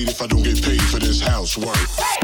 paid if I don't get paid for this housework.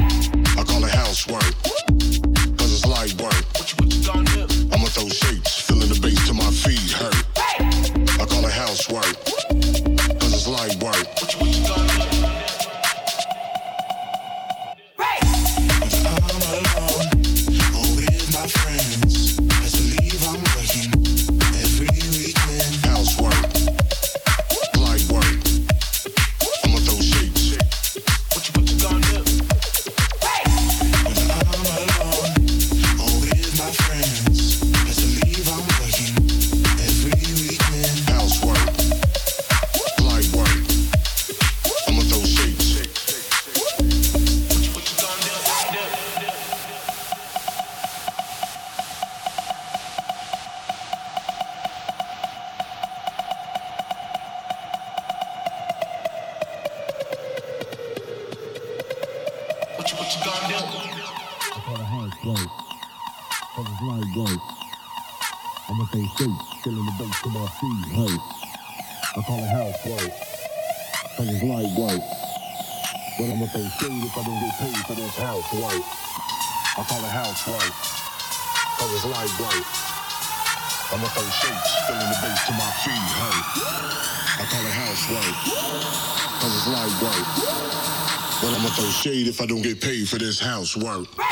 for this housework.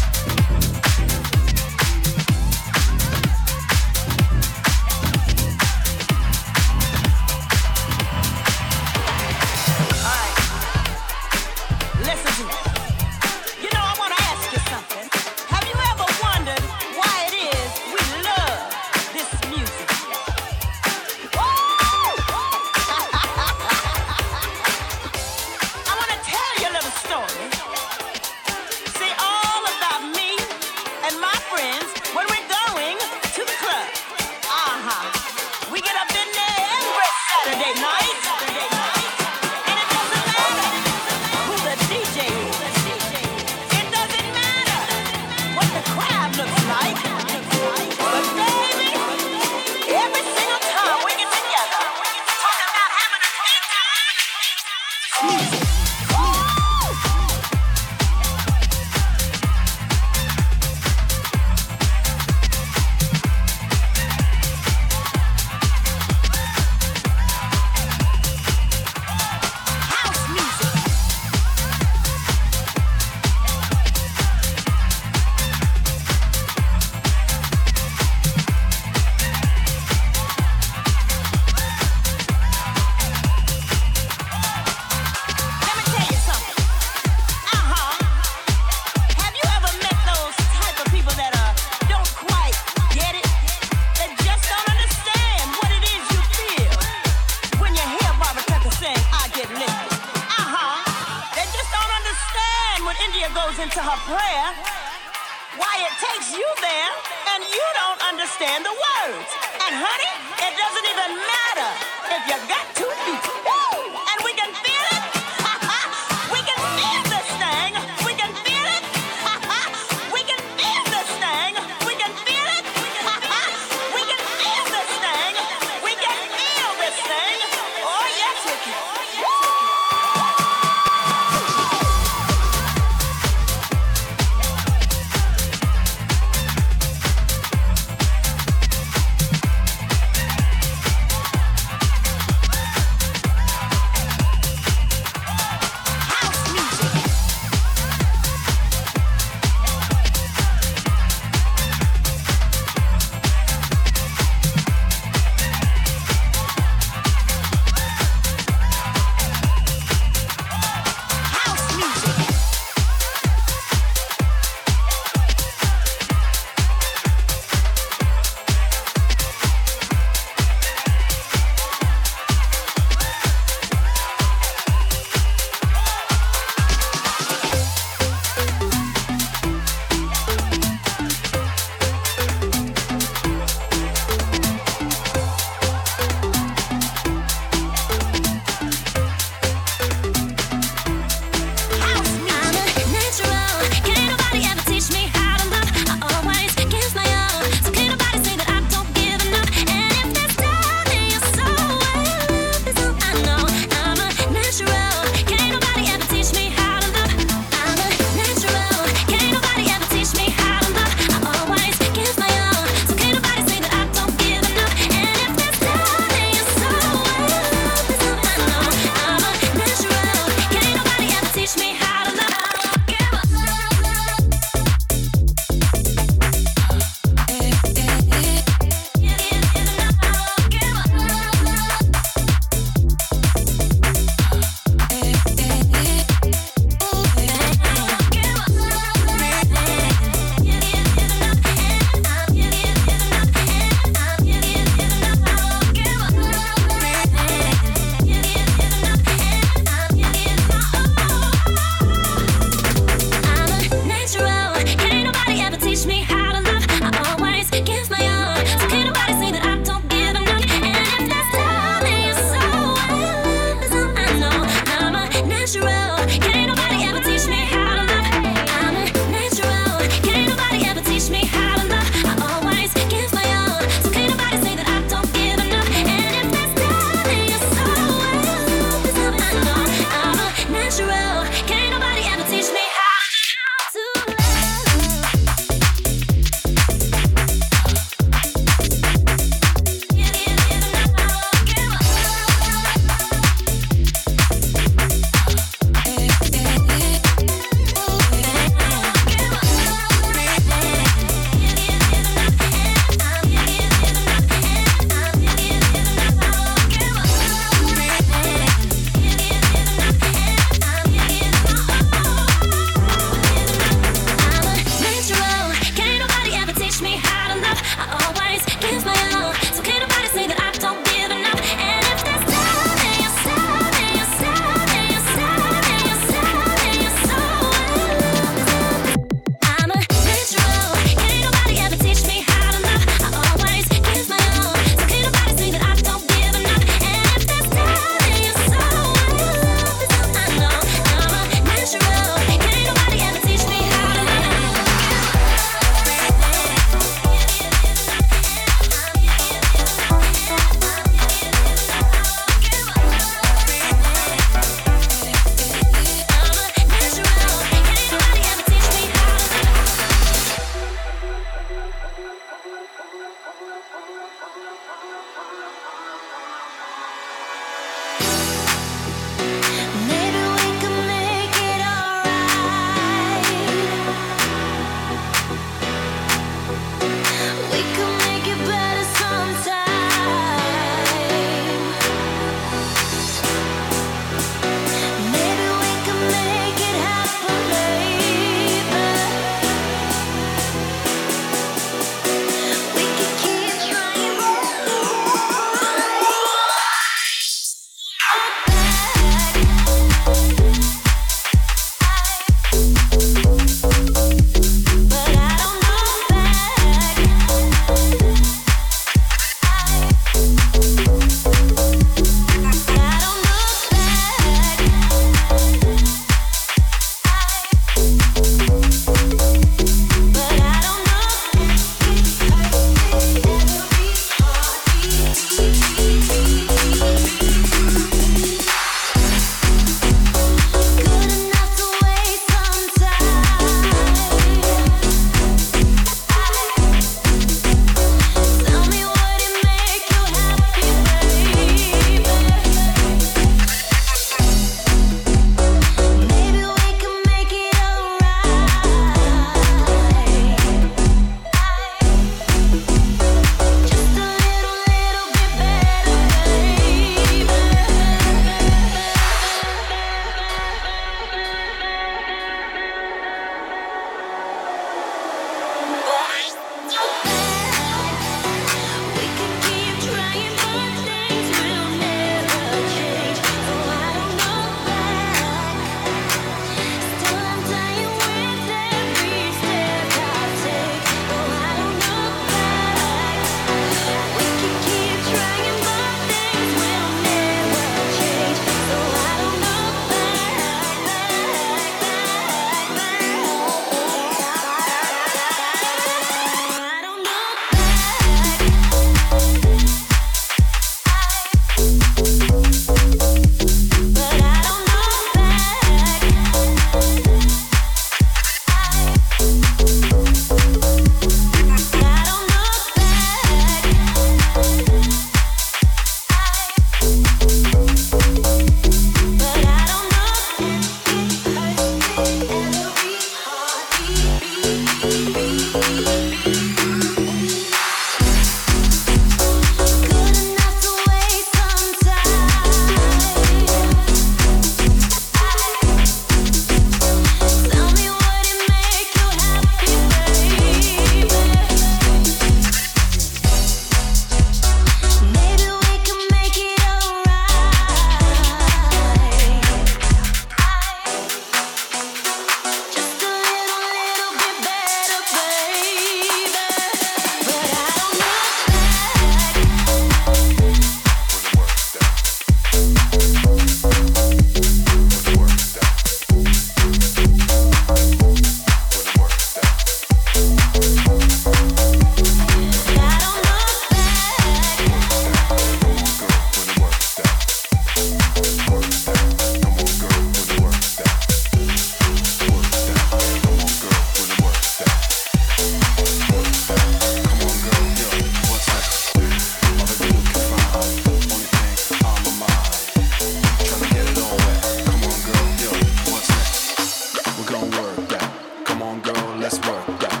let's work that.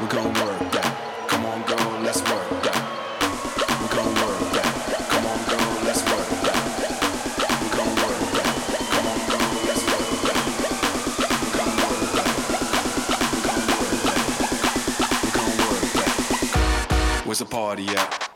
We're gonna work that. Come on, go, let's work that. We're gonna work that. Come on, go, let's work that. We're gonna work that. Come on, go, let's work that. We're gonna work that. We're gonna work that. We're gonna work that. Where's the party at?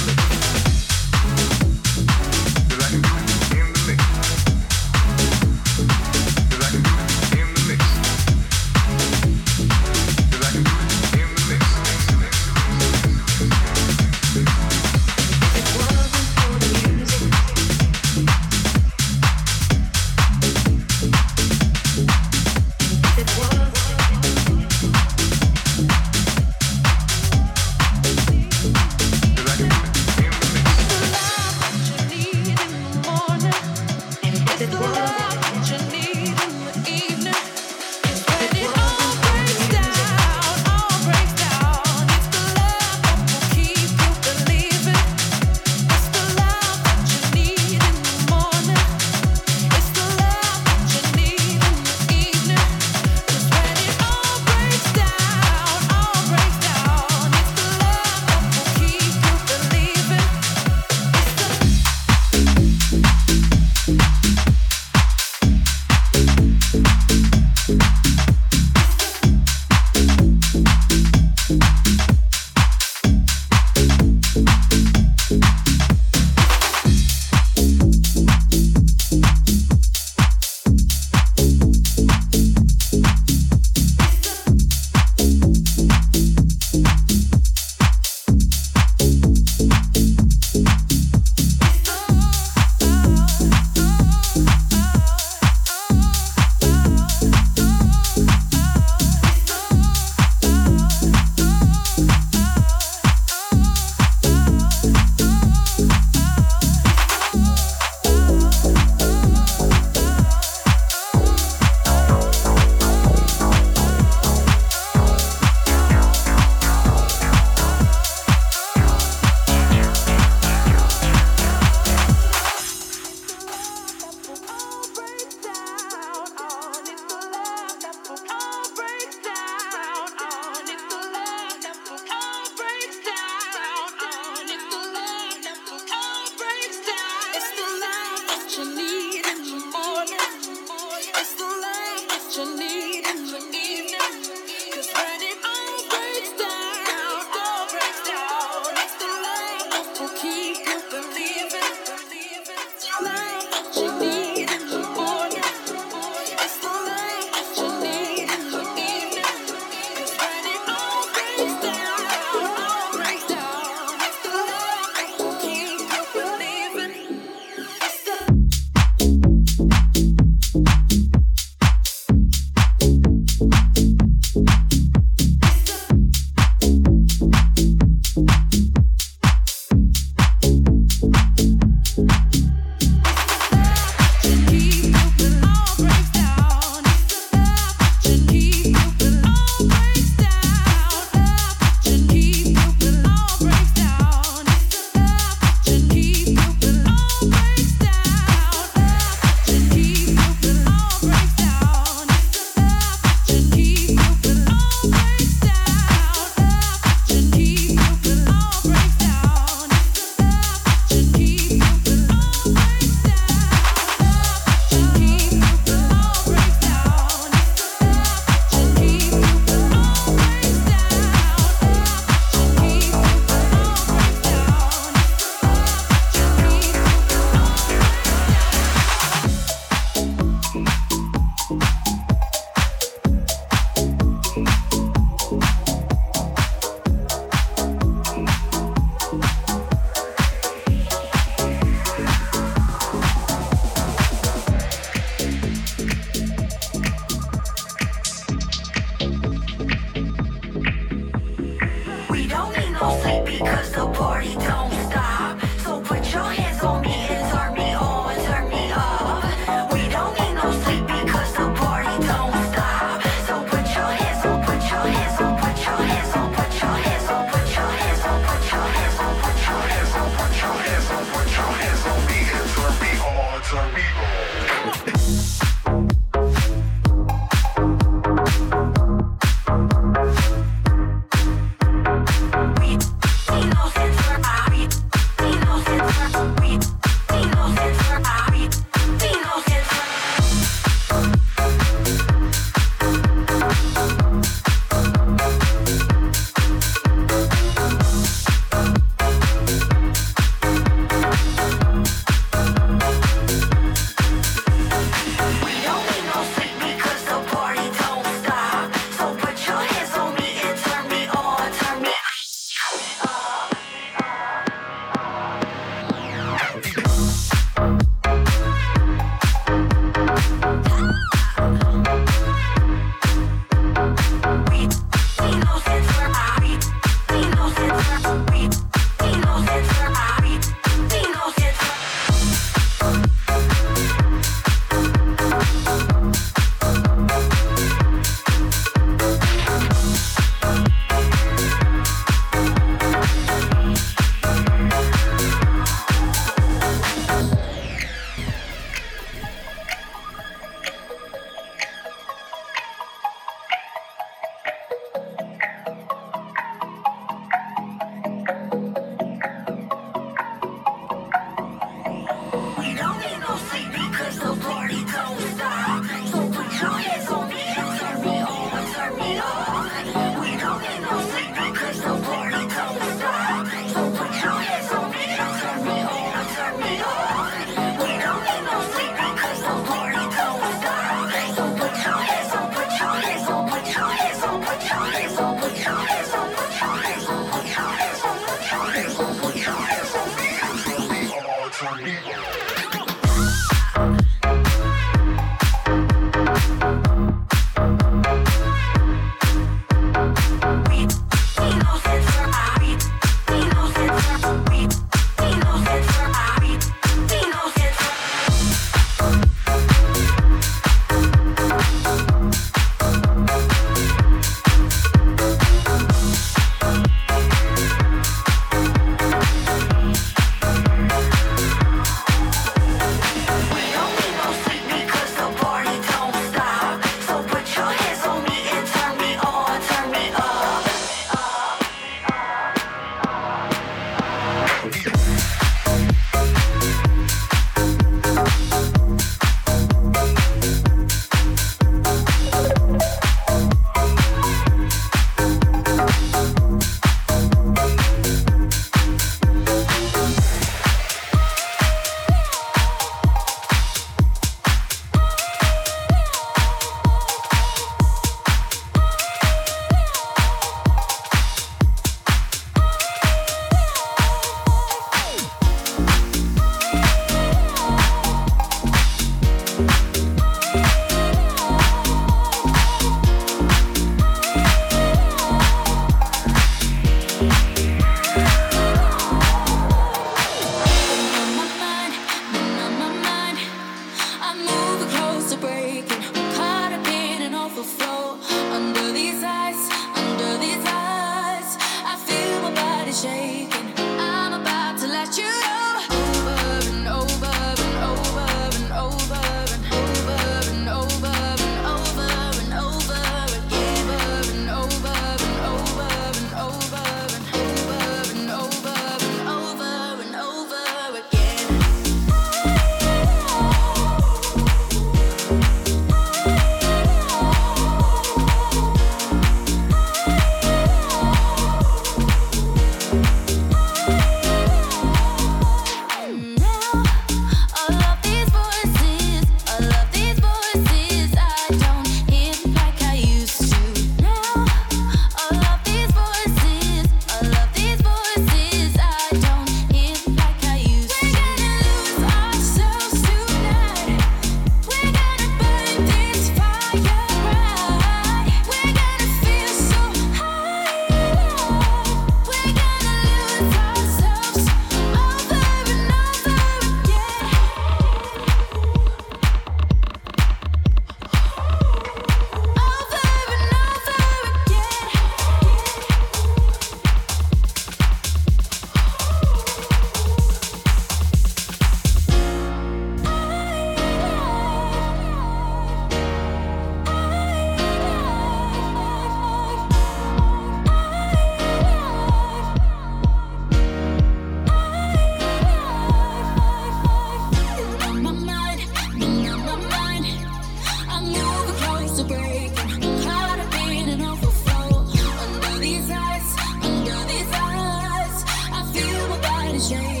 Cause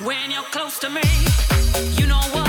When you're close to me, you know what?